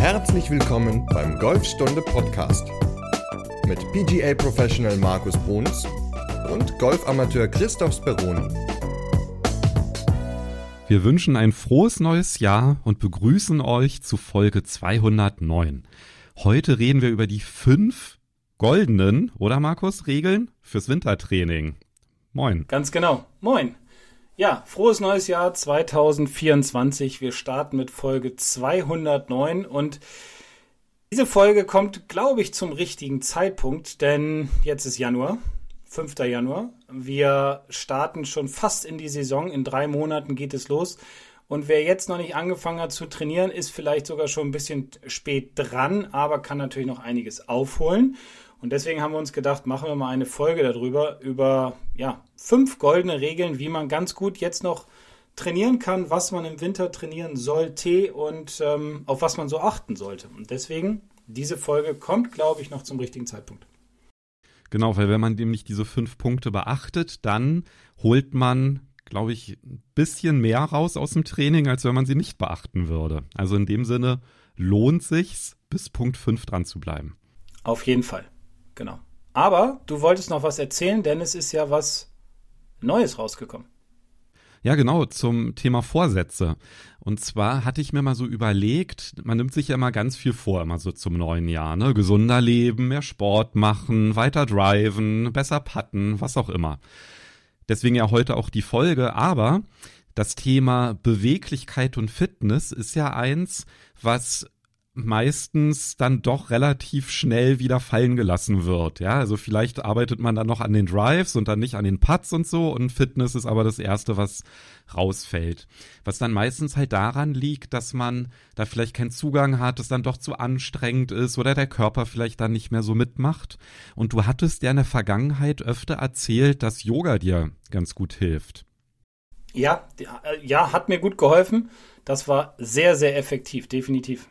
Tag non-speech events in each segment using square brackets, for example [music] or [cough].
Herzlich willkommen beim Golfstunde Podcast mit PGA Professional Markus Bruns und Golfamateur Christoph Speroni. Wir wünschen ein frohes neues Jahr und begrüßen euch zu Folge 209. Heute reden wir über die fünf goldenen, oder Markus, Regeln fürs Wintertraining. Moin. Ganz genau. Moin. Ja, frohes neues Jahr 2024. Wir starten mit Folge 209 und diese Folge kommt, glaube ich, zum richtigen Zeitpunkt, denn jetzt ist Januar, 5. Januar. Wir starten schon fast in die Saison. In drei Monaten geht es los. Und wer jetzt noch nicht angefangen hat zu trainieren, ist vielleicht sogar schon ein bisschen spät dran, aber kann natürlich noch einiges aufholen. Und deswegen haben wir uns gedacht, machen wir mal eine Folge darüber, über ja, fünf goldene Regeln, wie man ganz gut jetzt noch trainieren kann, was man im Winter trainieren sollte und ähm, auf was man so achten sollte. Und deswegen, diese Folge kommt, glaube ich, noch zum richtigen Zeitpunkt. Genau, weil wenn man nämlich diese fünf Punkte beachtet, dann holt man, glaube ich, ein bisschen mehr raus aus dem Training, als wenn man sie nicht beachten würde. Also in dem Sinne lohnt sich's, bis Punkt 5 dran zu bleiben. Auf jeden Fall. Genau. Aber du wolltest noch was erzählen, denn es ist ja was Neues rausgekommen. Ja, genau, zum Thema Vorsätze. Und zwar hatte ich mir mal so überlegt, man nimmt sich ja immer ganz viel vor, immer so zum neuen Jahr, ne? Gesunder leben, mehr Sport machen, weiter driven, besser putten, was auch immer. Deswegen ja heute auch die Folge, aber das Thema Beweglichkeit und Fitness ist ja eins, was meistens dann doch relativ schnell wieder fallen gelassen wird. Ja, also vielleicht arbeitet man dann noch an den Drives und dann nicht an den Putts und so und Fitness ist aber das erste, was rausfällt. Was dann meistens halt daran liegt, dass man da vielleicht keinen Zugang hat, es dann doch zu anstrengend ist oder der Körper vielleicht dann nicht mehr so mitmacht. Und du hattest ja in der Vergangenheit öfter erzählt, dass Yoga dir ganz gut hilft. Ja, ja, hat mir gut geholfen. Das war sehr, sehr effektiv, definitiv.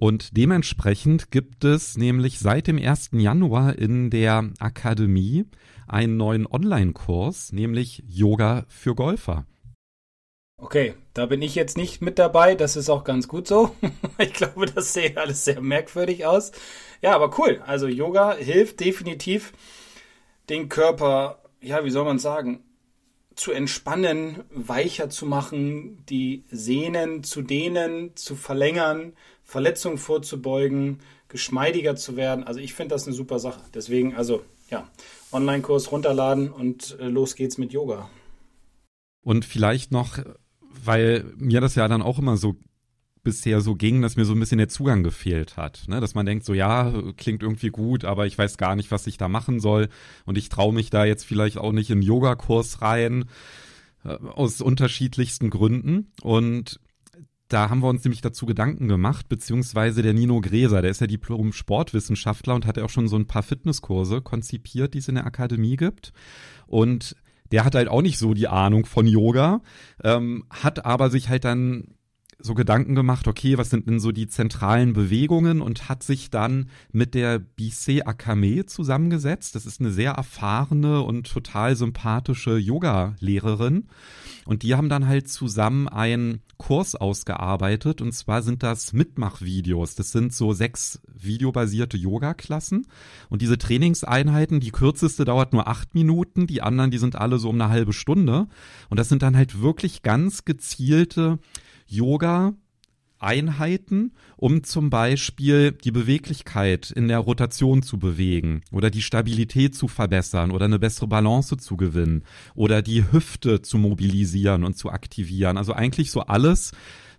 Und dementsprechend gibt es nämlich seit dem 1. Januar in der Akademie einen neuen Online-Kurs, nämlich Yoga für Golfer. Okay, da bin ich jetzt nicht mit dabei, das ist auch ganz gut so. [laughs] ich glaube, das sähe alles sehr merkwürdig aus. Ja, aber cool. Also Yoga hilft definitiv, den Körper, ja, wie soll man sagen, zu entspannen, weicher zu machen, die Sehnen zu dehnen, zu verlängern, Verletzungen vorzubeugen, geschmeidiger zu werden. Also ich finde das eine super Sache. Deswegen, also ja, Online-Kurs runterladen und äh, los geht's mit Yoga. Und vielleicht noch, weil mir das ja dann auch immer so bisher so ging, dass mir so ein bisschen der Zugang gefehlt hat. Ne? Dass man denkt, so ja, klingt irgendwie gut, aber ich weiß gar nicht, was ich da machen soll. Und ich traue mich da jetzt vielleicht auch nicht in Yogakurs rein, äh, aus unterschiedlichsten Gründen. Und da haben wir uns nämlich dazu Gedanken gemacht, beziehungsweise der Nino Gräser, der ist ja Diplom-Sportwissenschaftler und hat ja auch schon so ein paar Fitnesskurse konzipiert, die es in der Akademie gibt. Und der hat halt auch nicht so die Ahnung von Yoga, ähm, hat aber sich halt dann so Gedanken gemacht, okay, was sind denn so die zentralen Bewegungen und hat sich dann mit der Bisset Akame zusammengesetzt. Das ist eine sehr erfahrene und total sympathische Yoga-Lehrerin. Und die haben dann halt zusammen einen Kurs ausgearbeitet. Und zwar sind das Mitmachvideos. Das sind so sechs videobasierte Yoga-Klassen. Und diese Trainingseinheiten, die kürzeste dauert nur acht Minuten, die anderen, die sind alle so um eine halbe Stunde. Und das sind dann halt wirklich ganz gezielte Yoga Einheiten, um zum Beispiel die Beweglichkeit in der Rotation zu bewegen oder die Stabilität zu verbessern oder eine bessere Balance zu gewinnen oder die Hüfte zu mobilisieren und zu aktivieren. Also eigentlich so alles,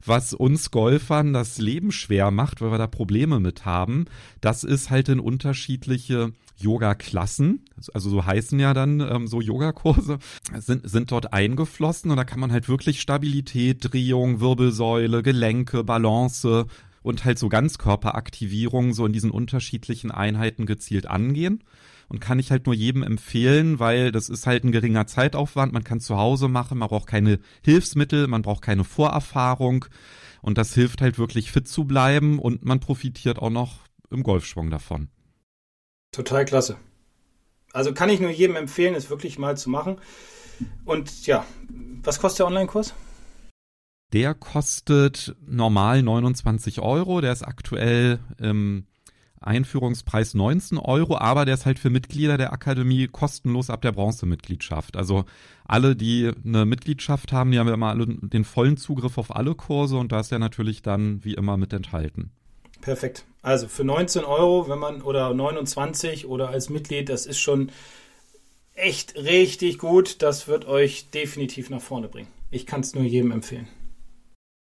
was uns Golfern das Leben schwer macht, weil wir da Probleme mit haben. Das ist halt in unterschiedliche Yoga-Klassen, also so heißen ja dann ähm, so Yogakurse, sind, sind dort eingeflossen und da kann man halt wirklich Stabilität, Drehung, Wirbelsäule, Gelenke, Balance und halt so Ganzkörperaktivierung so in diesen unterschiedlichen Einheiten gezielt angehen und kann ich halt nur jedem empfehlen, weil das ist halt ein geringer Zeitaufwand, man kann zu Hause machen, man braucht keine Hilfsmittel, man braucht keine Vorerfahrung und das hilft halt wirklich fit zu bleiben und man profitiert auch noch im Golfschwung davon. Total klasse. Also kann ich nur jedem empfehlen, es wirklich mal zu machen. Und ja, was kostet der Online-Kurs? Der kostet normal 29 Euro. Der ist aktuell im Einführungspreis 19 Euro, aber der ist halt für Mitglieder der Akademie kostenlos ab der Bronzemitgliedschaft. Also alle, die eine Mitgliedschaft haben, die haben ja immer den vollen Zugriff auf alle Kurse und da ist der natürlich dann wie immer mit enthalten. Perfekt. Also für 19 Euro, wenn man oder 29 oder als Mitglied, das ist schon echt richtig gut. Das wird euch definitiv nach vorne bringen. Ich kann es nur jedem empfehlen.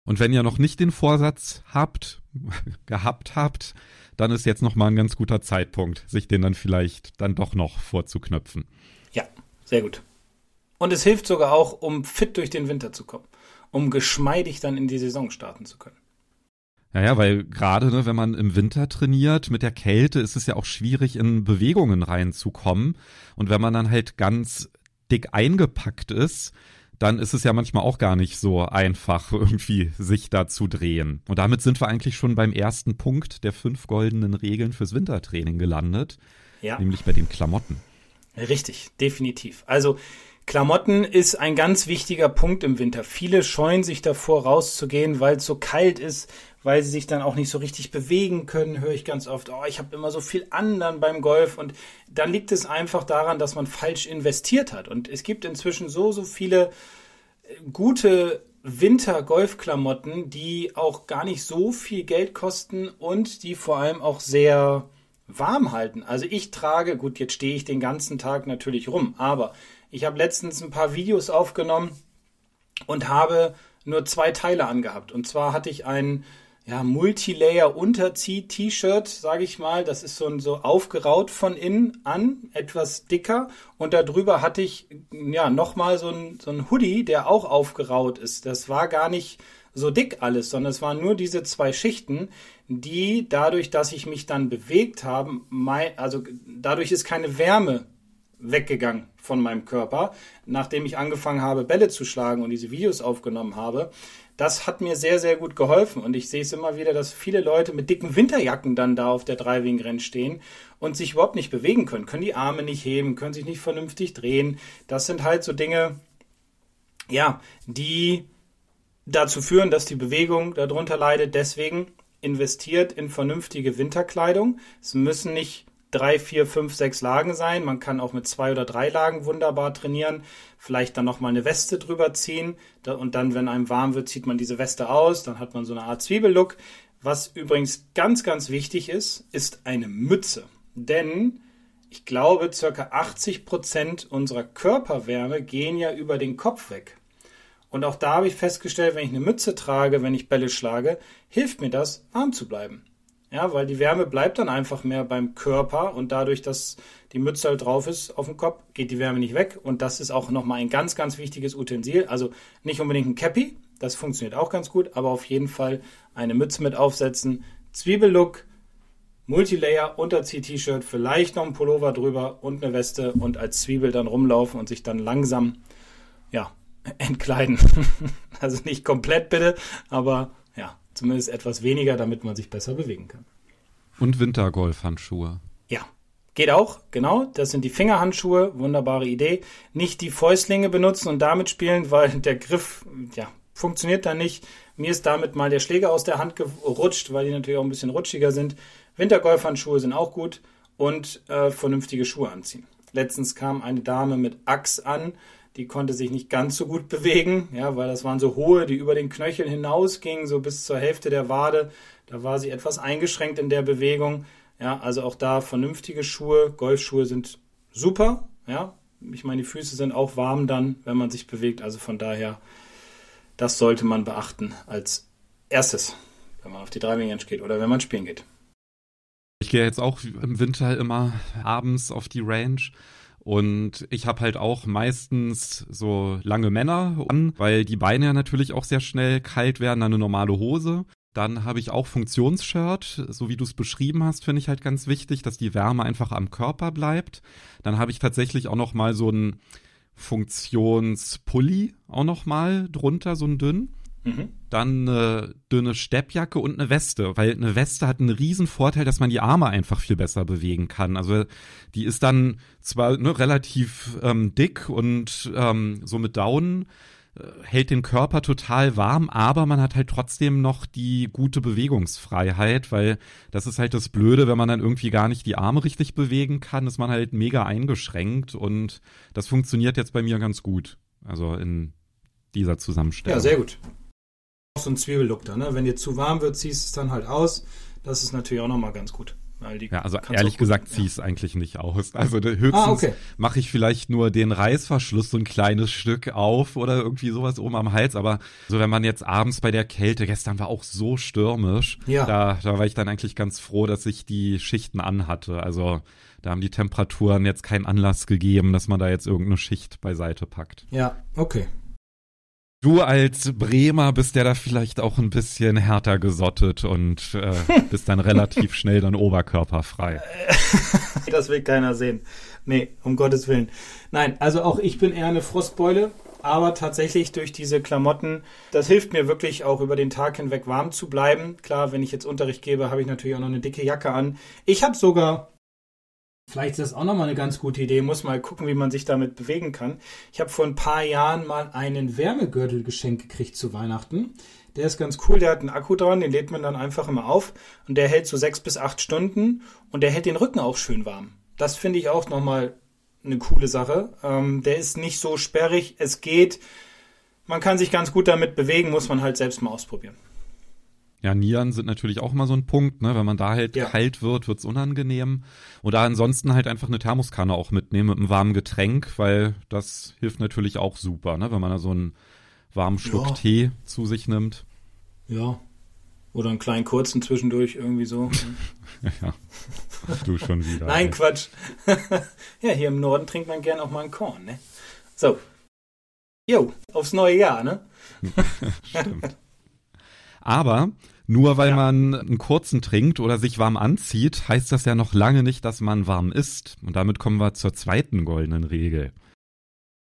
Und wenn ihr noch nicht den Vorsatz habt, [laughs] gehabt habt, dann ist jetzt noch mal ein ganz guter Zeitpunkt, sich den dann vielleicht dann doch noch vorzuknöpfen. Ja, sehr gut. Und es hilft sogar auch, um fit durch den Winter zu kommen, um geschmeidig dann in die Saison starten zu können. Ja, ja, weil gerade, ne, wenn man im Winter trainiert, mit der Kälte ist es ja auch schwierig, in Bewegungen reinzukommen. Und wenn man dann halt ganz dick eingepackt ist, dann ist es ja manchmal auch gar nicht so einfach, [laughs] irgendwie sich da zu drehen. Und damit sind wir eigentlich schon beim ersten Punkt der fünf goldenen Regeln fürs Wintertraining gelandet. Ja. Nämlich bei den Klamotten. Richtig, definitiv. Also Klamotten ist ein ganz wichtiger Punkt im Winter. Viele scheuen sich davor rauszugehen, weil es so kalt ist, weil sie sich dann auch nicht so richtig bewegen können, höre ich ganz oft, oh, ich habe immer so viel anderen beim Golf und dann liegt es einfach daran, dass man falsch investiert hat und es gibt inzwischen so, so viele äh, gute Winter-Golfklamotten, die auch gar nicht so viel Geld kosten und die vor allem auch sehr warm halten. Also ich trage, gut, jetzt stehe ich den ganzen Tag natürlich rum, aber ich habe letztens ein paar Videos aufgenommen und habe nur zwei Teile angehabt. Und zwar hatte ich einen ja, Multilayer-Unterzieh-T-Shirt, sage ich mal. Das ist so, so aufgeraut von innen an, etwas dicker. Und darüber hatte ich ja nochmal so ein, so ein Hoodie, der auch aufgeraut ist. Das war gar nicht so dick alles, sondern es waren nur diese zwei Schichten, die dadurch, dass ich mich dann bewegt habe, also dadurch ist keine Wärme weggegangen von meinem Körper, nachdem ich angefangen habe, Bälle zu schlagen und diese Videos aufgenommen habe das hat mir sehr, sehr gut geholfen. Und ich sehe es immer wieder, dass viele Leute mit dicken Winterjacken dann da auf der Driving Range stehen und sich überhaupt nicht bewegen können, können die Arme nicht heben, können sich nicht vernünftig drehen. Das sind halt so Dinge, ja, die dazu führen, dass die Bewegung darunter leidet. Deswegen investiert in vernünftige Winterkleidung. Es müssen nicht drei, vier, fünf, sechs Lagen sein. Man kann auch mit zwei oder drei Lagen wunderbar trainieren. Vielleicht dann nochmal eine Weste drüber ziehen. Und dann, wenn einem warm wird, zieht man diese Weste aus. Dann hat man so eine Art Zwiebellook. Was übrigens ganz, ganz wichtig ist, ist eine Mütze. Denn ich glaube, circa 80 Prozent unserer Körperwärme gehen ja über den Kopf weg. Und auch da habe ich festgestellt, wenn ich eine Mütze trage, wenn ich Bälle schlage, hilft mir das, warm zu bleiben. Ja, weil die Wärme bleibt dann einfach mehr beim Körper und dadurch, dass die Mütze halt drauf ist auf dem Kopf, geht die Wärme nicht weg. Und das ist auch nochmal ein ganz, ganz wichtiges Utensil. Also nicht unbedingt ein Cappy, das funktioniert auch ganz gut, aber auf jeden Fall eine Mütze mit aufsetzen. Zwiebellook, Multilayer, Unterzieh-T-Shirt, vielleicht noch ein Pullover drüber und eine Weste und als Zwiebel dann rumlaufen und sich dann langsam, ja, [laughs] entkleiden. [laughs] also nicht komplett bitte, aber zumindest etwas weniger, damit man sich besser bewegen kann. Und Wintergolfhandschuhe. Ja, geht auch, genau. Das sind die Fingerhandschuhe, wunderbare Idee. Nicht die Fäustlinge benutzen und damit spielen, weil der Griff, ja, funktioniert da nicht. Mir ist damit mal der Schläger aus der Hand gerutscht, weil die natürlich auch ein bisschen rutschiger sind. Wintergolfhandschuhe sind auch gut und äh, vernünftige Schuhe anziehen. Letztens kam eine Dame mit Axt an die konnte sich nicht ganz so gut bewegen, ja, weil das waren so hohe, die über den Knöchel hinausgingen, so bis zur Hälfte der Wade. Da war sie etwas eingeschränkt in der Bewegung. Ja, also auch da vernünftige Schuhe. Golfschuhe sind super, ja. Ich meine, die Füße sind auch warm dann, wenn man sich bewegt. Also von daher, das sollte man beachten als erstes, wenn man auf die Driving Range geht oder wenn man spielen geht. Ich gehe jetzt auch im Winter immer abends auf die Range und ich habe halt auch meistens so lange Männer an, weil die Beine ja natürlich auch sehr schnell kalt werden, dann eine normale Hose. Dann habe ich auch Funktionsshirt, so wie du es beschrieben hast, finde ich halt ganz wichtig, dass die Wärme einfach am Körper bleibt. Dann habe ich tatsächlich auch noch mal so ein Funktionspulli auch noch mal drunter, so ein dünn. Mhm. Dann eine dünne Steppjacke und eine Weste, weil eine Weste hat einen riesen Vorteil, dass man die Arme einfach viel besser bewegen kann. Also die ist dann zwar ne, relativ ähm, dick und ähm, so mit Daunen, hält den Körper total warm, aber man hat halt trotzdem noch die gute Bewegungsfreiheit, weil das ist halt das Blöde, wenn man dann irgendwie gar nicht die Arme richtig bewegen kann, ist man halt mega eingeschränkt und das funktioniert jetzt bei mir ganz gut. Also in dieser Zusammenstellung. Ja, sehr gut. So ein Zwiebellook da, ne? Wenn dir zu warm wird, ziehst du es dann halt aus. Das ist natürlich auch nochmal ganz gut. ja, also ehrlich gesagt ziehe ich es eigentlich nicht aus. Also höchstens ah, okay. mache ich vielleicht nur den Reißverschluss so ein kleines Stück auf oder irgendwie sowas oben am Hals. Aber so wenn man jetzt abends bei der Kälte, gestern war auch so stürmisch, ja. da, da war ich dann eigentlich ganz froh, dass ich die Schichten anhatte. Also da haben die Temperaturen jetzt keinen Anlass gegeben, dass man da jetzt irgendeine Schicht beiseite packt. Ja, okay. Du als Bremer bist ja da vielleicht auch ein bisschen härter gesottet und äh, [laughs] bist dann relativ schnell dann oberkörperfrei. [laughs] das will keiner sehen. Nee, um Gottes Willen. Nein, also auch ich bin eher eine Frostbeule, aber tatsächlich durch diese Klamotten, das hilft mir wirklich auch über den Tag hinweg warm zu bleiben. Klar, wenn ich jetzt Unterricht gebe, habe ich natürlich auch noch eine dicke Jacke an. Ich habe sogar Vielleicht ist das auch nochmal eine ganz gute Idee. Muss mal gucken, wie man sich damit bewegen kann. Ich habe vor ein paar Jahren mal einen Wärmegürtel geschenkt gekriegt zu Weihnachten. Der ist ganz cool, der hat einen Akku dran, den lädt man dann einfach immer auf und der hält so sechs bis acht Stunden und der hält den Rücken auch schön warm. Das finde ich auch nochmal eine coole Sache. Ähm, der ist nicht so sperrig, es geht. Man kann sich ganz gut damit bewegen, muss man halt selbst mal ausprobieren. Ja, Nieren sind natürlich auch immer so ein Punkt, ne? Wenn man da halt ja. kalt wird, wird's unangenehm. Oder ansonsten halt einfach eine Thermoskanne auch mitnehmen mit einem warmen Getränk, weil das hilft natürlich auch super, ne? Wenn man da so einen warmen Schluck ja. Tee zu sich nimmt. Ja. Oder einen kleinen kurzen zwischendurch irgendwie so. [laughs] ja. Du schon wieder. Nein, ey. Quatsch. [laughs] ja, hier im Norden trinkt man gern auch mal einen Korn, ne? So. Jo, aufs neue Jahr, ne? [laughs] Stimmt. Aber nur weil ja. man einen kurzen trinkt oder sich warm anzieht, heißt das ja noch lange nicht, dass man warm ist. Und damit kommen wir zur zweiten goldenen Regel.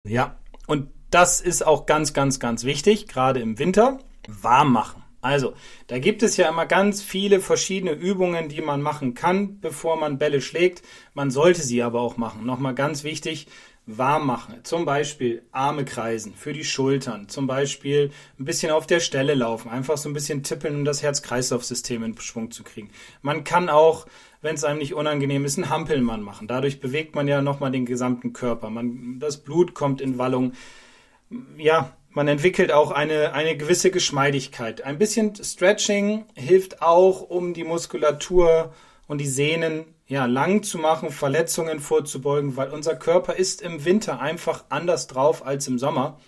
Ja, und das ist auch ganz, ganz, ganz wichtig, gerade im Winter, warm machen. Also, da gibt es ja immer ganz viele verschiedene Übungen, die man machen kann, bevor man Bälle schlägt. Man sollte sie aber auch machen. Nochmal ganz wichtig, warm machen. Zum Beispiel Arme kreisen für die Schultern. Zum Beispiel ein bisschen auf der Stelle laufen. Einfach so ein bisschen tippeln, um das Herz-Kreislauf-System in Schwung zu kriegen. Man kann auch, wenn es einem nicht unangenehm ist, einen Hampelmann machen. Dadurch bewegt man ja nochmal den gesamten Körper. Man, das Blut kommt in Wallung. Ja, man entwickelt auch eine, eine gewisse Geschmeidigkeit. Ein bisschen Stretching hilft auch, um die Muskulatur und die Sehnen ja, lang zu machen, Verletzungen vorzubeugen, weil unser Körper ist im Winter einfach anders drauf als im Sommer.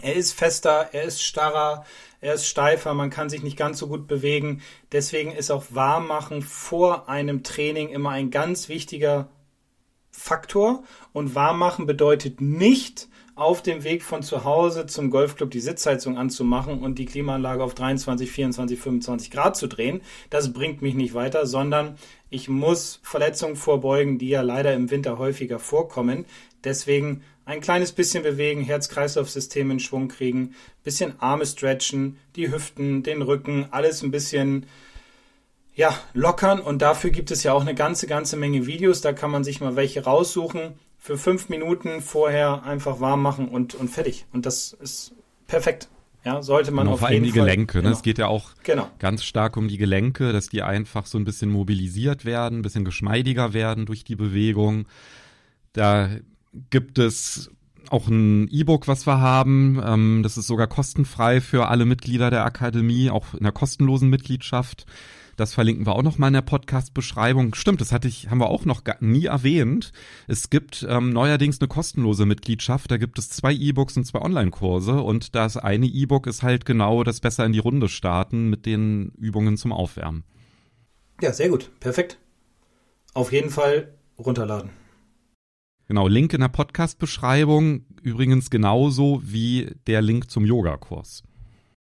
Er ist fester, er ist starrer, er ist steifer, man kann sich nicht ganz so gut bewegen. Deswegen ist auch Warmmachen vor einem Training immer ein ganz wichtiger Faktor. Und Warmmachen bedeutet nicht, auf dem Weg von zu Hause zum Golfclub die Sitzheizung anzumachen und die Klimaanlage auf 23, 24, 25 Grad zu drehen. Das bringt mich nicht weiter, sondern ich muss Verletzungen vorbeugen, die ja leider im Winter häufiger vorkommen. Deswegen ein kleines bisschen bewegen, Herz-Kreislauf-System in Schwung kriegen, bisschen Arme stretchen, die Hüften, den Rücken, alles ein bisschen ja, lockern und dafür gibt es ja auch eine ganze, ganze Menge Videos. Da kann man sich mal welche raussuchen für fünf Minuten vorher einfach warm machen und, und fertig. Und das ist perfekt. Ja, sollte man genau, auf vor allem die Gelenke. Genau. Ne? Es geht ja auch genau. ganz stark um die Gelenke, dass die einfach so ein bisschen mobilisiert werden, ein bisschen geschmeidiger werden durch die Bewegung. Da gibt es auch ein E-Book, was wir haben. Ähm, das ist sogar kostenfrei für alle Mitglieder der Akademie, auch in der kostenlosen Mitgliedschaft. Das verlinken wir auch noch mal in der Podcast-Beschreibung. Stimmt, das hatte ich, haben wir auch noch nie erwähnt. Es gibt ähm, neuerdings eine kostenlose Mitgliedschaft. Da gibt es zwei E-Books und zwei Online-Kurse. Und das eine E-Book ist halt genau das Besser in die Runde starten mit den Übungen zum Aufwärmen. Ja, sehr gut. Perfekt. Auf jeden Fall runterladen. Genau, Link in der Podcast-Beschreibung. Übrigens genauso wie der Link zum Yogakurs.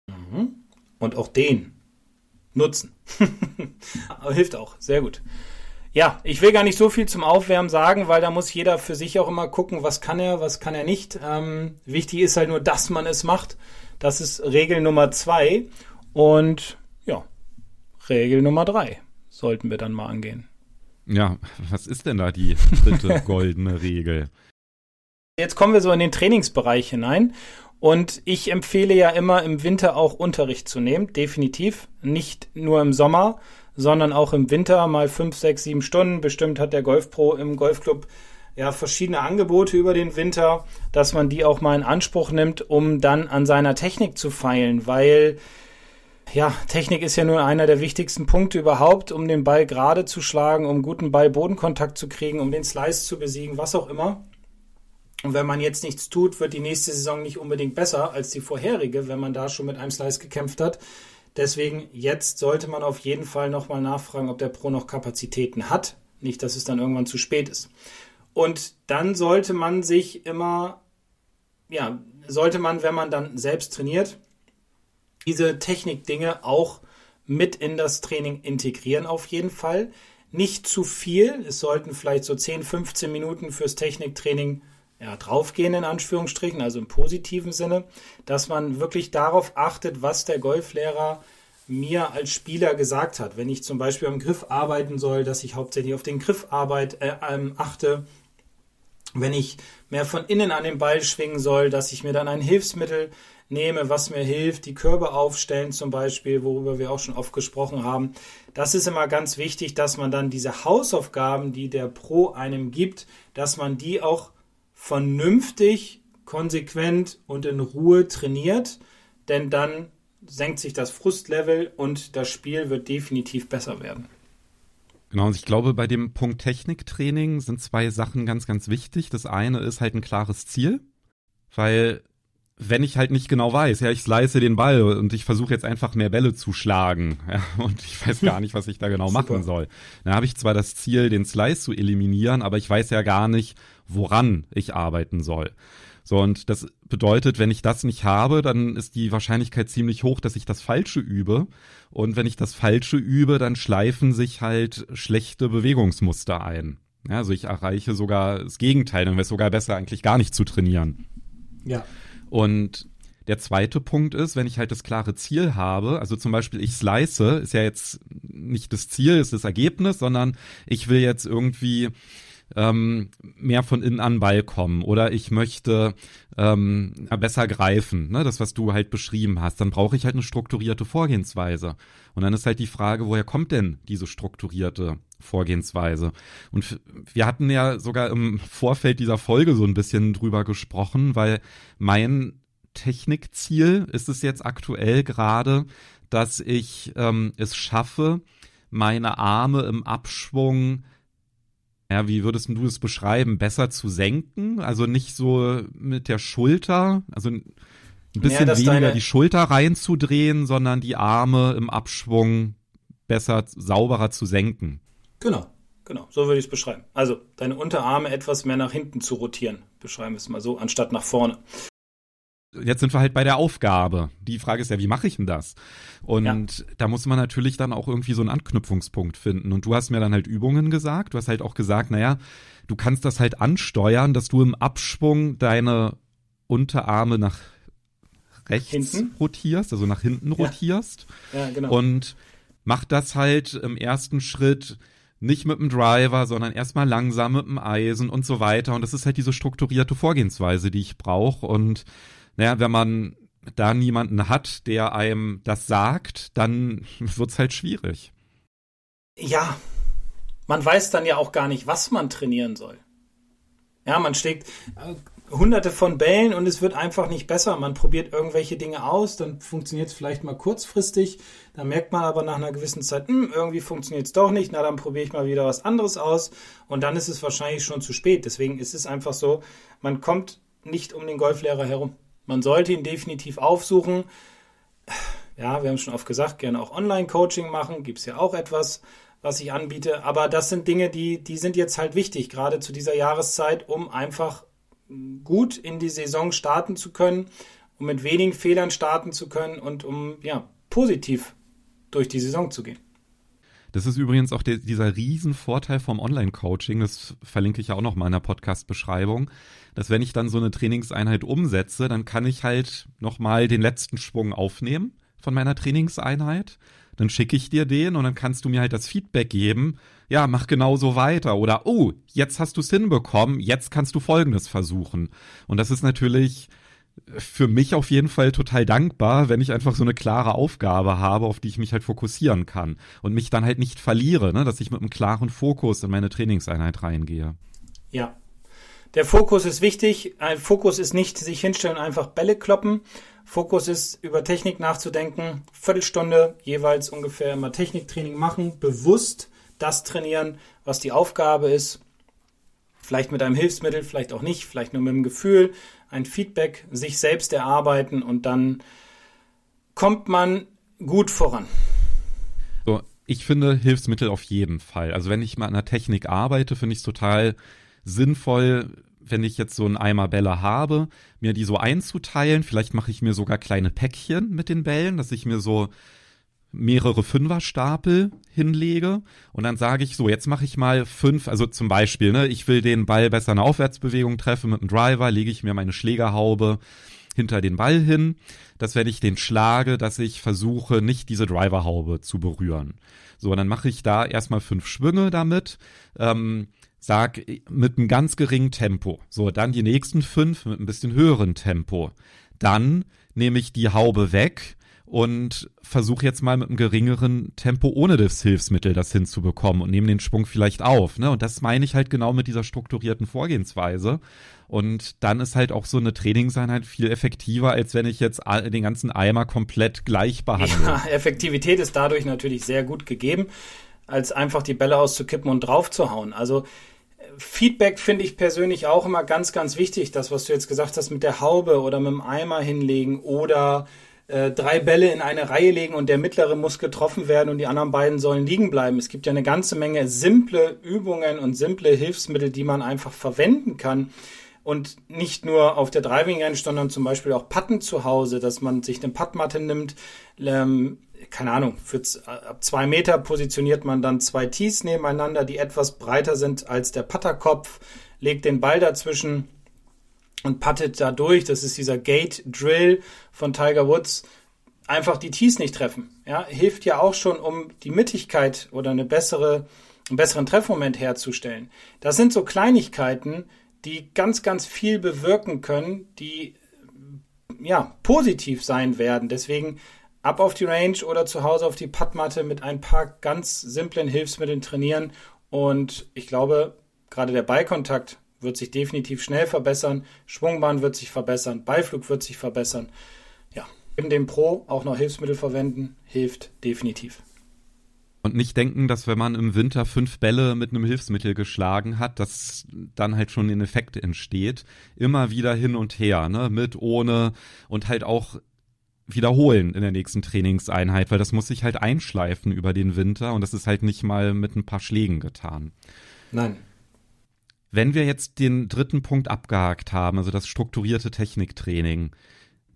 Mhm. Und auch den nutzen. [laughs] Aber hilft auch, sehr gut. Ja, ich will gar nicht so viel zum Aufwärmen sagen, weil da muss jeder für sich auch immer gucken, was kann er, was kann er nicht. Ähm, wichtig ist halt nur, dass man es macht. Das ist Regel Nummer zwei. Und ja, Regel Nummer drei sollten wir dann mal angehen. Ja, was ist denn da die dritte [laughs] goldene Regel? Jetzt kommen wir so in den Trainingsbereich hinein Und ich empfehle ja immer im Winter auch Unterricht zu nehmen, definitiv. Nicht nur im Sommer, sondern auch im Winter mal fünf, sechs, sieben Stunden. Bestimmt hat der Golfpro im Golfclub ja verschiedene Angebote über den Winter, dass man die auch mal in Anspruch nimmt, um dann an seiner Technik zu feilen, weil ja, Technik ist ja nur einer der wichtigsten Punkte überhaupt, um den Ball gerade zu schlagen, um guten Ball-Bodenkontakt zu kriegen, um den Slice zu besiegen, was auch immer. Und wenn man jetzt nichts tut, wird die nächste Saison nicht unbedingt besser als die vorherige, wenn man da schon mit einem Slice gekämpft hat. Deswegen jetzt sollte man auf jeden Fall nochmal nachfragen, ob der Pro noch Kapazitäten hat. Nicht, dass es dann irgendwann zu spät ist. Und dann sollte man sich immer, ja, sollte man, wenn man dann selbst trainiert, diese Technikdinge auch mit in das Training integrieren auf jeden Fall. Nicht zu viel. Es sollten vielleicht so 10, 15 Minuten fürs Techniktraining ja, draufgehen, in Anführungsstrichen, also im positiven Sinne, dass man wirklich darauf achtet, was der Golflehrer mir als Spieler gesagt hat. Wenn ich zum Beispiel am Griff arbeiten soll, dass ich hauptsächlich auf den Griff arbeit, äh, ähm, achte. Wenn ich mehr von innen an den Ball schwingen soll, dass ich mir dann ein Hilfsmittel nehme, was mir hilft, die Körbe aufstellen zum Beispiel, worüber wir auch schon oft gesprochen haben. Das ist immer ganz wichtig, dass man dann diese Hausaufgaben, die der Pro einem gibt, dass man die auch vernünftig, konsequent und in Ruhe trainiert, denn dann senkt sich das Frustlevel und das Spiel wird definitiv besser werden. Genau, und ich glaube, bei dem Punkt Techniktraining sind zwei Sachen ganz, ganz wichtig. Das eine ist halt ein klares Ziel, weil wenn ich halt nicht genau weiß, ja, ich slice den Ball und ich versuche jetzt einfach mehr Bälle zu schlagen, [laughs] ja, und ich weiß gar nicht, was ich da genau [laughs] machen soll. Dann habe ich zwar das Ziel, den Slice zu eliminieren, aber ich weiß ja gar nicht, woran ich arbeiten soll. So, und das bedeutet, wenn ich das nicht habe, dann ist die Wahrscheinlichkeit ziemlich hoch, dass ich das Falsche übe. Und wenn ich das Falsche übe, dann schleifen sich halt schlechte Bewegungsmuster ein. Ja, also ich erreiche sogar das Gegenteil, dann wäre es sogar besser, eigentlich gar nicht zu trainieren. Ja. Und der zweite Punkt ist, wenn ich halt das klare Ziel habe, also zum Beispiel ich slice, ist ja jetzt nicht das Ziel, ist das Ergebnis, sondern ich will jetzt irgendwie ähm, mehr von innen an Ball kommen oder ich möchte ähm, besser greifen, ne? das, was du halt beschrieben hast, dann brauche ich halt eine strukturierte Vorgehensweise. Und dann ist halt die Frage, woher kommt denn diese strukturierte Vorgehensweise? Und wir hatten ja sogar im Vorfeld dieser Folge so ein bisschen drüber gesprochen, weil mein Technikziel ist es jetzt aktuell gerade, dass ich ähm, es schaffe, meine Arme im Abschwung ja, wie würdest du es beschreiben? Besser zu senken? Also nicht so mit der Schulter, also ein bisschen ja, weniger die Schulter reinzudrehen, sondern die Arme im Abschwung besser, sauberer zu senken. Genau, genau, so würde ich es beschreiben. Also deine Unterarme etwas mehr nach hinten zu rotieren, beschreiben wir es mal so, anstatt nach vorne jetzt sind wir halt bei der Aufgabe. Die Frage ist ja, wie mache ich denn das? Und ja. da muss man natürlich dann auch irgendwie so einen Anknüpfungspunkt finden. Und du hast mir dann halt Übungen gesagt. Du hast halt auch gesagt, naja, du kannst das halt ansteuern, dass du im Abschwung deine Unterarme nach rechts hinten? rotierst, also nach hinten ja. rotierst. Ja, genau. Und mach das halt im ersten Schritt nicht mit dem Driver, sondern erstmal langsam mit dem Eisen und so weiter. Und das ist halt diese strukturierte Vorgehensweise, die ich brauche. Und naja, wenn man da niemanden hat, der einem das sagt, dann wird's halt schwierig. Ja, man weiß dann ja auch gar nicht, was man trainieren soll. Ja, man schlägt äh, hunderte von Bällen und es wird einfach nicht besser. Man probiert irgendwelche Dinge aus, dann funktioniert es vielleicht mal kurzfristig, dann merkt man aber nach einer gewissen Zeit, hm, irgendwie funktioniert es doch nicht, na dann probiere ich mal wieder was anderes aus und dann ist es wahrscheinlich schon zu spät. Deswegen ist es einfach so, man kommt nicht um den Golflehrer herum. Man sollte ihn definitiv aufsuchen. Ja, wir haben schon oft gesagt, gerne auch Online-Coaching machen. Gibt es ja auch etwas, was ich anbiete. Aber das sind Dinge, die, die sind jetzt halt wichtig, gerade zu dieser Jahreszeit, um einfach gut in die Saison starten zu können, um mit wenigen Fehlern starten zu können und um ja, positiv durch die Saison zu gehen. Das ist übrigens auch der, dieser Riesenvorteil vom Online-Coaching, das verlinke ich ja auch noch mal in der Podcast-Beschreibung, dass wenn ich dann so eine Trainingseinheit umsetze, dann kann ich halt noch mal den letzten Schwung aufnehmen von meiner Trainingseinheit, dann schicke ich dir den und dann kannst du mir halt das Feedback geben, ja, mach genau so weiter. Oder oh, jetzt hast du es hinbekommen, jetzt kannst du folgendes versuchen. Und das ist natürlich für mich auf jeden Fall total dankbar, wenn ich einfach so eine klare Aufgabe habe, auf die ich mich halt fokussieren kann und mich dann halt nicht verliere, ne? dass ich mit einem klaren Fokus in meine Trainingseinheit reingehe. Ja. Der Fokus ist wichtig. Ein Fokus ist nicht sich hinstellen und einfach Bälle kloppen. Fokus ist, über Technik nachzudenken. Viertelstunde jeweils ungefähr immer Techniktraining machen. Bewusst das trainieren, was die Aufgabe ist. Vielleicht mit einem Hilfsmittel, vielleicht auch nicht, vielleicht nur mit dem Gefühl, ein Feedback sich selbst erarbeiten und dann kommt man gut voran. So, ich finde Hilfsmittel auf jeden Fall. Also wenn ich mal an der Technik arbeite, finde ich es total sinnvoll, wenn ich jetzt so einen Eimer Bälle habe, mir die so einzuteilen. Vielleicht mache ich mir sogar kleine Päckchen mit den Bällen, dass ich mir so mehrere Fünferstapel hinlege und dann sage ich so, jetzt mache ich mal fünf, also zum Beispiel, ne, ich will den Ball besser eine Aufwärtsbewegung treffen mit dem Driver, lege ich mir meine Schlägerhaube hinter den Ball hin, dass wenn ich den schlage, dass ich versuche, nicht diese Driverhaube zu berühren. So, dann mache ich da erstmal fünf Schwünge damit, ähm, sag mit einem ganz geringen Tempo. So, dann die nächsten fünf mit ein bisschen höheren Tempo. Dann nehme ich die Haube weg, und versuche jetzt mal mit einem geringeren Tempo ohne das Hilfsmittel das hinzubekommen und nehme den Schwung vielleicht auf. Ne? Und das meine ich halt genau mit dieser strukturierten Vorgehensweise. Und dann ist halt auch so eine Trainingseinheit viel effektiver, als wenn ich jetzt den ganzen Eimer komplett gleich behandle. Ja, [laughs] Effektivität ist dadurch natürlich sehr gut gegeben, als einfach die Bälle auszukippen und draufzuhauen. Also Feedback finde ich persönlich auch immer ganz, ganz wichtig. Das, was du jetzt gesagt hast mit der Haube oder mit dem Eimer hinlegen oder äh, drei Bälle in eine Reihe legen und der mittlere muss getroffen werden und die anderen beiden sollen liegen bleiben. Es gibt ja eine ganze Menge simple Übungen und simple Hilfsmittel, die man einfach verwenden kann. Und nicht nur auf der Driving Range, sondern zum Beispiel auch Patten zu Hause, dass man sich eine Pattmatte nimmt, ähm, keine Ahnung, für ab zwei Meter positioniert man dann zwei Tees nebeneinander, die etwas breiter sind als der Patterkopf, legt den Ball dazwischen und puttet da durch. Das ist dieser Gate Drill von Tiger Woods. Einfach die Tees nicht treffen. Ja, hilft ja auch schon, um die Mittigkeit oder eine bessere, einen besseren Treffmoment herzustellen. Das sind so Kleinigkeiten, die ganz, ganz viel bewirken können, die ja positiv sein werden. Deswegen ab auf die Range oder zu Hause auf die Puttmatte mit ein paar ganz simplen Hilfsmitteln trainieren. Und ich glaube, gerade der Ballkontakt wird sich definitiv schnell verbessern, Schwungbahn wird sich verbessern, Beiflug wird sich verbessern. Ja, in dem Pro auch noch Hilfsmittel verwenden, hilft definitiv. Und nicht denken, dass wenn man im Winter fünf Bälle mit einem Hilfsmittel geschlagen hat, dass dann halt schon ein Effekt entsteht. Immer wieder hin und her, ne? Mit, ohne und halt auch wiederholen in der nächsten Trainingseinheit, weil das muss sich halt einschleifen über den Winter und das ist halt nicht mal mit ein paar Schlägen getan. Nein. Wenn wir jetzt den dritten Punkt abgehakt haben, also das strukturierte Techniktraining,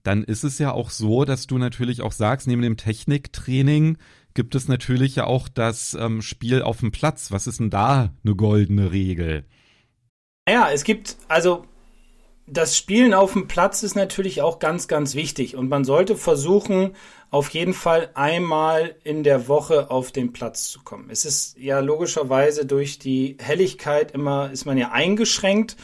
dann ist es ja auch so, dass du natürlich auch sagst, neben dem Techniktraining gibt es natürlich ja auch das ähm, Spiel auf dem Platz. Was ist denn da eine goldene Regel? Ja, es gibt, also das Spielen auf dem Platz ist natürlich auch ganz, ganz wichtig und man sollte versuchen, auf jeden Fall einmal in der Woche auf den Platz zu kommen. Es ist ja logischerweise durch die Helligkeit immer, ist man ja eingeschränkt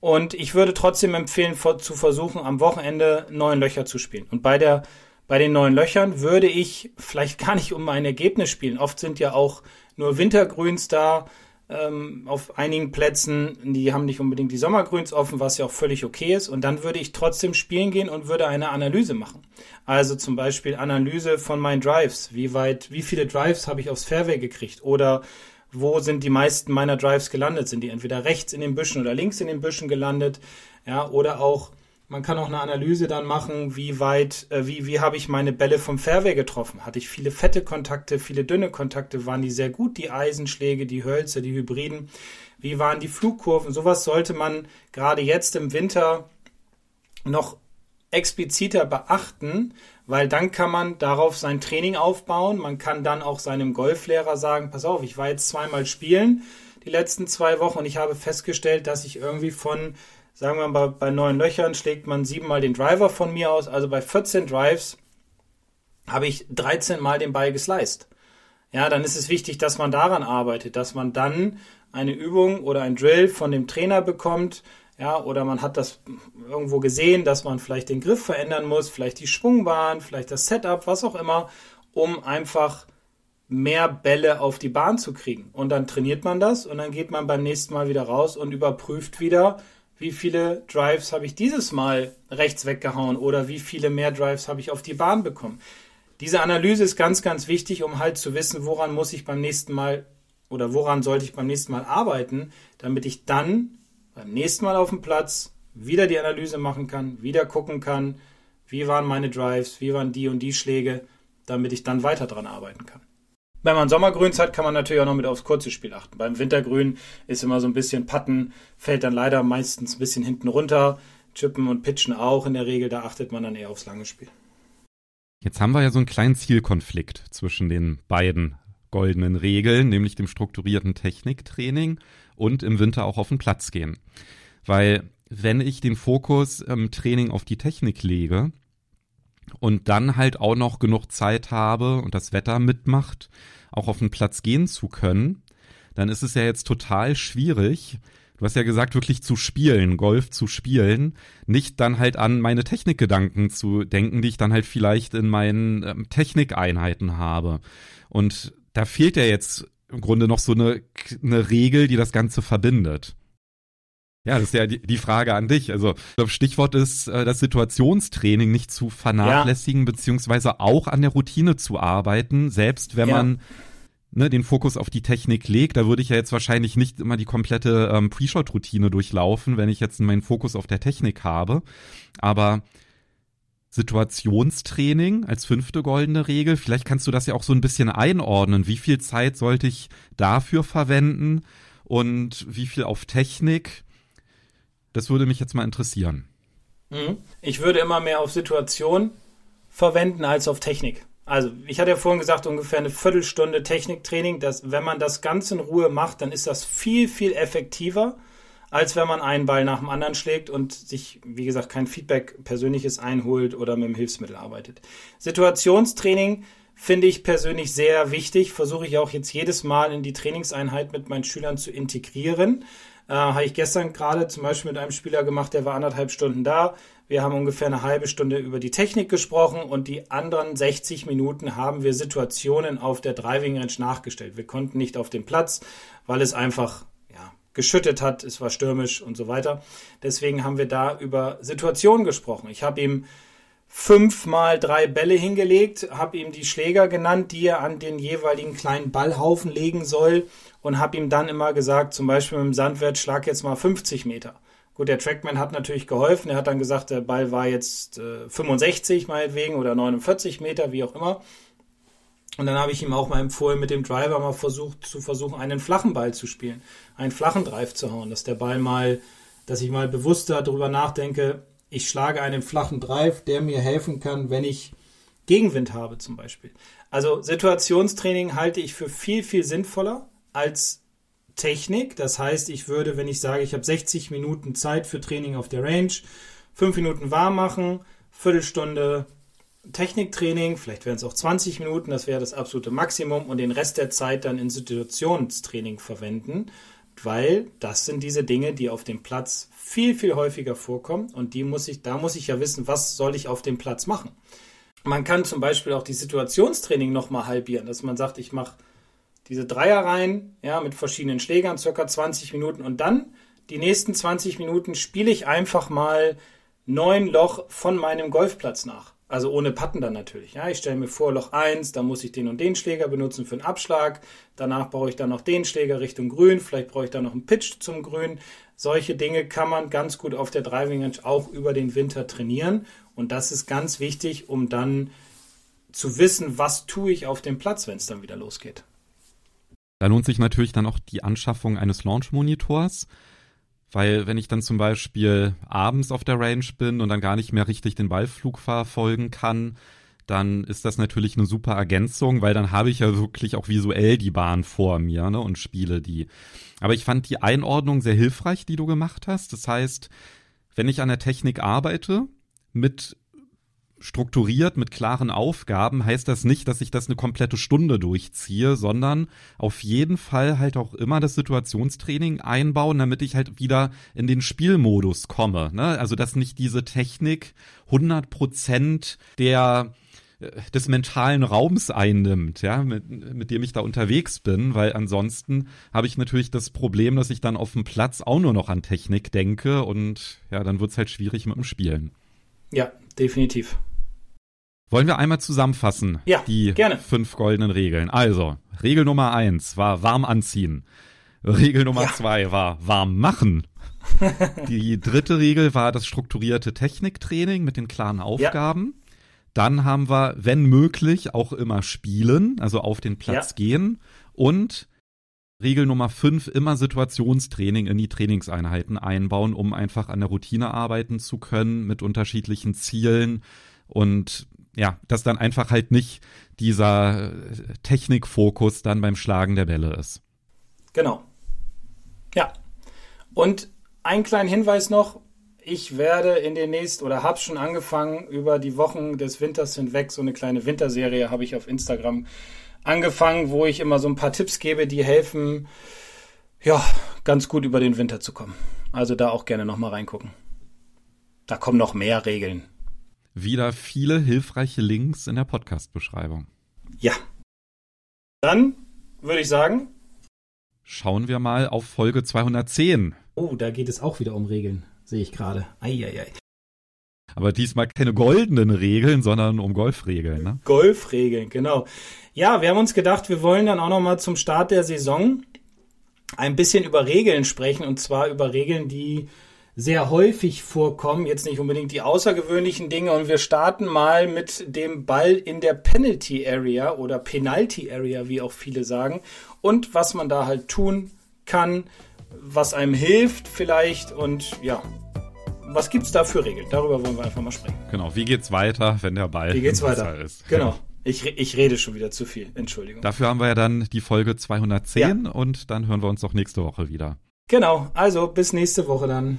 und ich würde trotzdem empfehlen, zu versuchen, am Wochenende neun Löcher zu spielen. Und bei der, bei den neuen Löchern würde ich vielleicht gar nicht um ein Ergebnis spielen. Oft sind ja auch nur Wintergrüns da, ähm, auf einigen Plätzen, die haben nicht unbedingt die Sommergrüns offen, was ja auch völlig okay ist. Und dann würde ich trotzdem spielen gehen und würde eine Analyse machen. Also zum Beispiel Analyse von meinen Drives. Wie weit, wie viele Drives habe ich aufs Fairway gekriegt? Oder wo sind die meisten meiner Drives gelandet? Sind die entweder rechts in den Büschen oder links in den Büschen gelandet? Ja, oder auch man kann auch eine Analyse dann machen, wie weit, äh, wie, wie habe ich meine Bälle vom Fairway getroffen? Hatte ich viele fette Kontakte, viele dünne Kontakte? Waren die sehr gut, die Eisenschläge, die Hölzer, die Hybriden? Wie waren die Flugkurven? Sowas sollte man gerade jetzt im Winter noch expliziter beachten, weil dann kann man darauf sein Training aufbauen. Man kann dann auch seinem Golflehrer sagen, pass auf, ich war jetzt zweimal spielen die letzten zwei Wochen und ich habe festgestellt, dass ich irgendwie von sagen wir mal, bei neun Löchern schlägt man siebenmal den Driver von mir aus. Also bei 14 Drives habe ich 13 Mal den Ball gesliced. Ja, dann ist es wichtig, dass man daran arbeitet, dass man dann eine Übung oder ein Drill von dem Trainer bekommt, ja, oder man hat das irgendwo gesehen, dass man vielleicht den Griff verändern muss, vielleicht die Schwungbahn, vielleicht das Setup, was auch immer, um einfach mehr Bälle auf die Bahn zu kriegen. Und dann trainiert man das und dann geht man beim nächsten Mal wieder raus und überprüft wieder, wie viele Drives habe ich dieses Mal rechts weggehauen oder wie viele mehr Drives habe ich auf die Bahn bekommen. Diese Analyse ist ganz, ganz wichtig, um halt zu wissen, woran muss ich beim nächsten Mal oder woran sollte ich beim nächsten Mal arbeiten, damit ich dann beim nächsten Mal auf dem Platz wieder die Analyse machen kann, wieder gucken kann, wie waren meine Drives, wie waren die und die Schläge, damit ich dann weiter dran arbeiten kann. Wenn man Sommergrüns hat, kann man natürlich auch noch mit aufs kurze Spiel achten. Beim Wintergrün ist immer so ein bisschen Patten, fällt dann leider meistens ein bisschen hinten runter. Chippen und Pitchen auch in der Regel, da achtet man dann eher aufs lange Spiel. Jetzt haben wir ja so einen kleinen Zielkonflikt zwischen den beiden goldenen Regeln, nämlich dem strukturierten Techniktraining und im Winter auch auf den Platz gehen. Weil wenn ich den Fokus im Training auf die Technik lege und dann halt auch noch genug Zeit habe und das Wetter mitmacht, auch auf den Platz gehen zu können, dann ist es ja jetzt total schwierig, du hast ja gesagt, wirklich zu spielen, Golf zu spielen, nicht dann halt an meine Technikgedanken zu denken, die ich dann halt vielleicht in meinen ähm, Technikeinheiten habe. Und da fehlt ja jetzt im Grunde noch so eine, eine Regel, die das Ganze verbindet. Ja, das ist ja die, die Frage an dich. Also Stichwort ist, äh, das Situationstraining nicht zu vernachlässigen, ja. beziehungsweise auch an der Routine zu arbeiten, selbst wenn ja. man ne, den Fokus auf die Technik legt. Da würde ich ja jetzt wahrscheinlich nicht immer die komplette ähm, Pre-Shot-Routine durchlaufen, wenn ich jetzt meinen Fokus auf der Technik habe. Aber Situationstraining als fünfte goldene Regel. Vielleicht kannst du das ja auch so ein bisschen einordnen. Wie viel Zeit sollte ich dafür verwenden und wie viel auf Technik? Das würde mich jetzt mal interessieren. Mhm. Ich würde immer mehr auf Situation verwenden als auf Technik. Also, ich hatte ja vorhin gesagt, ungefähr eine Viertelstunde Techniktraining. Dass, wenn man das Ganze in Ruhe macht, dann ist das viel, viel effektiver als wenn man einen Ball nach dem anderen schlägt und sich, wie gesagt, kein Feedback persönliches einholt oder mit dem Hilfsmittel arbeitet. Situationstraining finde ich persönlich sehr wichtig, versuche ich auch jetzt jedes Mal in die Trainingseinheit mit meinen Schülern zu integrieren. Äh, habe ich gestern gerade zum Beispiel mit einem Spieler gemacht, der war anderthalb Stunden da. Wir haben ungefähr eine halbe Stunde über die Technik gesprochen und die anderen 60 Minuten haben wir Situationen auf der Driving Range nachgestellt. Wir konnten nicht auf den Platz, weil es einfach geschüttet hat, es war stürmisch und so weiter. Deswegen haben wir da über Situationen gesprochen. Ich habe ihm fünfmal drei Bälle hingelegt, habe ihm die Schläger genannt, die er an den jeweiligen kleinen Ballhaufen legen soll und habe ihm dann immer gesagt, zum Beispiel mit dem Sandwert, schlag jetzt mal 50 Meter. Gut, der Trackman hat natürlich geholfen. Er hat dann gesagt, der Ball war jetzt äh, 65 meinetwegen oder 49 Meter, wie auch immer. Und dann habe ich ihm auch mal empfohlen, mit dem Driver mal versucht, zu versuchen, einen flachen Ball zu spielen, einen flachen Drive zu hauen, dass der Ball mal, dass ich mal bewusster darüber nachdenke, ich schlage einen flachen Drive, der mir helfen kann, wenn ich Gegenwind habe zum Beispiel. Also Situationstraining halte ich für viel, viel sinnvoller als Technik. Das heißt, ich würde, wenn ich sage, ich habe 60 Minuten Zeit für Training auf der Range, 5 Minuten warm machen, Viertelstunde Techniktraining, vielleicht wären es auch 20 Minuten, das wäre das absolute Maximum und den Rest der Zeit dann in Situationstraining verwenden, weil das sind diese Dinge, die auf dem Platz viel, viel häufiger vorkommen und die muss ich, da muss ich ja wissen, was soll ich auf dem Platz machen. Man kann zum Beispiel auch die Situationstraining nochmal halbieren, dass man sagt, ich mache diese Dreierreihen ja, mit verschiedenen Schlägern, circa 20 Minuten und dann die nächsten 20 Minuten spiele ich einfach mal neun Loch von meinem Golfplatz nach. Also ohne Patten dann natürlich. Ja, ich stelle mir vor, Loch 1, da muss ich den und den Schläger benutzen für einen Abschlag. Danach brauche ich dann noch den Schläger Richtung Grün. Vielleicht brauche ich dann noch einen Pitch zum Grün. Solche Dinge kann man ganz gut auf der Driving Range auch über den Winter trainieren. Und das ist ganz wichtig, um dann zu wissen, was tue ich auf dem Platz, wenn es dann wieder losgeht. Da lohnt sich natürlich dann auch die Anschaffung eines Launch-Monitors. Weil wenn ich dann zum Beispiel abends auf der Range bin und dann gar nicht mehr richtig den Ballflug verfolgen kann, dann ist das natürlich eine super Ergänzung, weil dann habe ich ja wirklich auch visuell die Bahn vor mir ne, und spiele die. Aber ich fand die Einordnung sehr hilfreich, die du gemacht hast. Das heißt, wenn ich an der Technik arbeite, mit strukturiert mit klaren Aufgaben heißt das nicht, dass ich das eine komplette Stunde durchziehe, sondern auf jeden Fall halt auch immer das Situationstraining einbauen, damit ich halt wieder in den Spielmodus komme. Ne? Also dass nicht diese Technik 100 Prozent der äh, des mentalen Raums einnimmt, ja, mit, mit dem ich da unterwegs bin, weil ansonsten habe ich natürlich das Problem, dass ich dann auf dem Platz auch nur noch an Technik denke und ja, dann wird es halt schwierig mit dem Spielen. Ja, definitiv. Wollen wir einmal zusammenfassen? Ja, die gerne. fünf goldenen Regeln. Also, Regel Nummer eins war warm anziehen. Regel Nummer Ja. zwei war warm machen. [laughs] die dritte Regel war das strukturierte Techniktraining mit den klaren Aufgaben. Dann haben wir, wenn möglich, auch immer spielen, also auf den Platz Ja. gehen. Und Regel Nummer fünf, immer Situationstraining in die Trainingseinheiten einbauen, um einfach an der Routine arbeiten zu können mit unterschiedlichen Zielen und ja, dass dann einfach halt nicht dieser äh, Technikfokus dann beim Schlagen der Bälle ist. Genau. Ja. Und ein kleinen Hinweis noch. Ich werde in den nächsten oder habe schon angefangen, über die Wochen des Winters hinweg so eine kleine Winterserie habe ich auf Instagram angefangen, wo ich immer so ein paar Tipps gebe, die helfen, ja, ganz gut über den Winter zu kommen. Also da auch gerne nochmal reingucken. Da kommen noch mehr Regeln. Wieder viele hilfreiche Links in der Podcast-Beschreibung. Ja. Dann würde ich sagen, Schauen wir mal auf Folge 210. oh, da geht es auch wieder um Regeln, sehe ich gerade. Eieiei. Aber diesmal keine goldenen Regeln, sondern um Golfregeln. Ne? Golfregeln, genau. Ja, wir haben uns gedacht, wir wollen dann auch noch mal zum Start der Saison ein bisschen über Regeln sprechen und zwar über Regeln, die sehr häufig vorkommen, jetzt nicht unbedingt die außergewöhnlichen Dinge und wir starten mal mit dem Ball in der Penalty Area oder Penalty Area, wie auch viele sagen und was man da halt tun kann, was einem hilft vielleicht und ja, was gibt's da für Regeln? Darüber wollen wir einfach mal sprechen. Genau, wie geht's weiter, wenn der Ball Wie geht's weiter? ist? Genau. Ich, re- ich rede schon wieder zu viel. Entschuldigung. Dafür haben wir ja dann die Folge 210 und dann hören wir uns auch nächste Woche wieder. Genau. Also bis nächste Woche dann.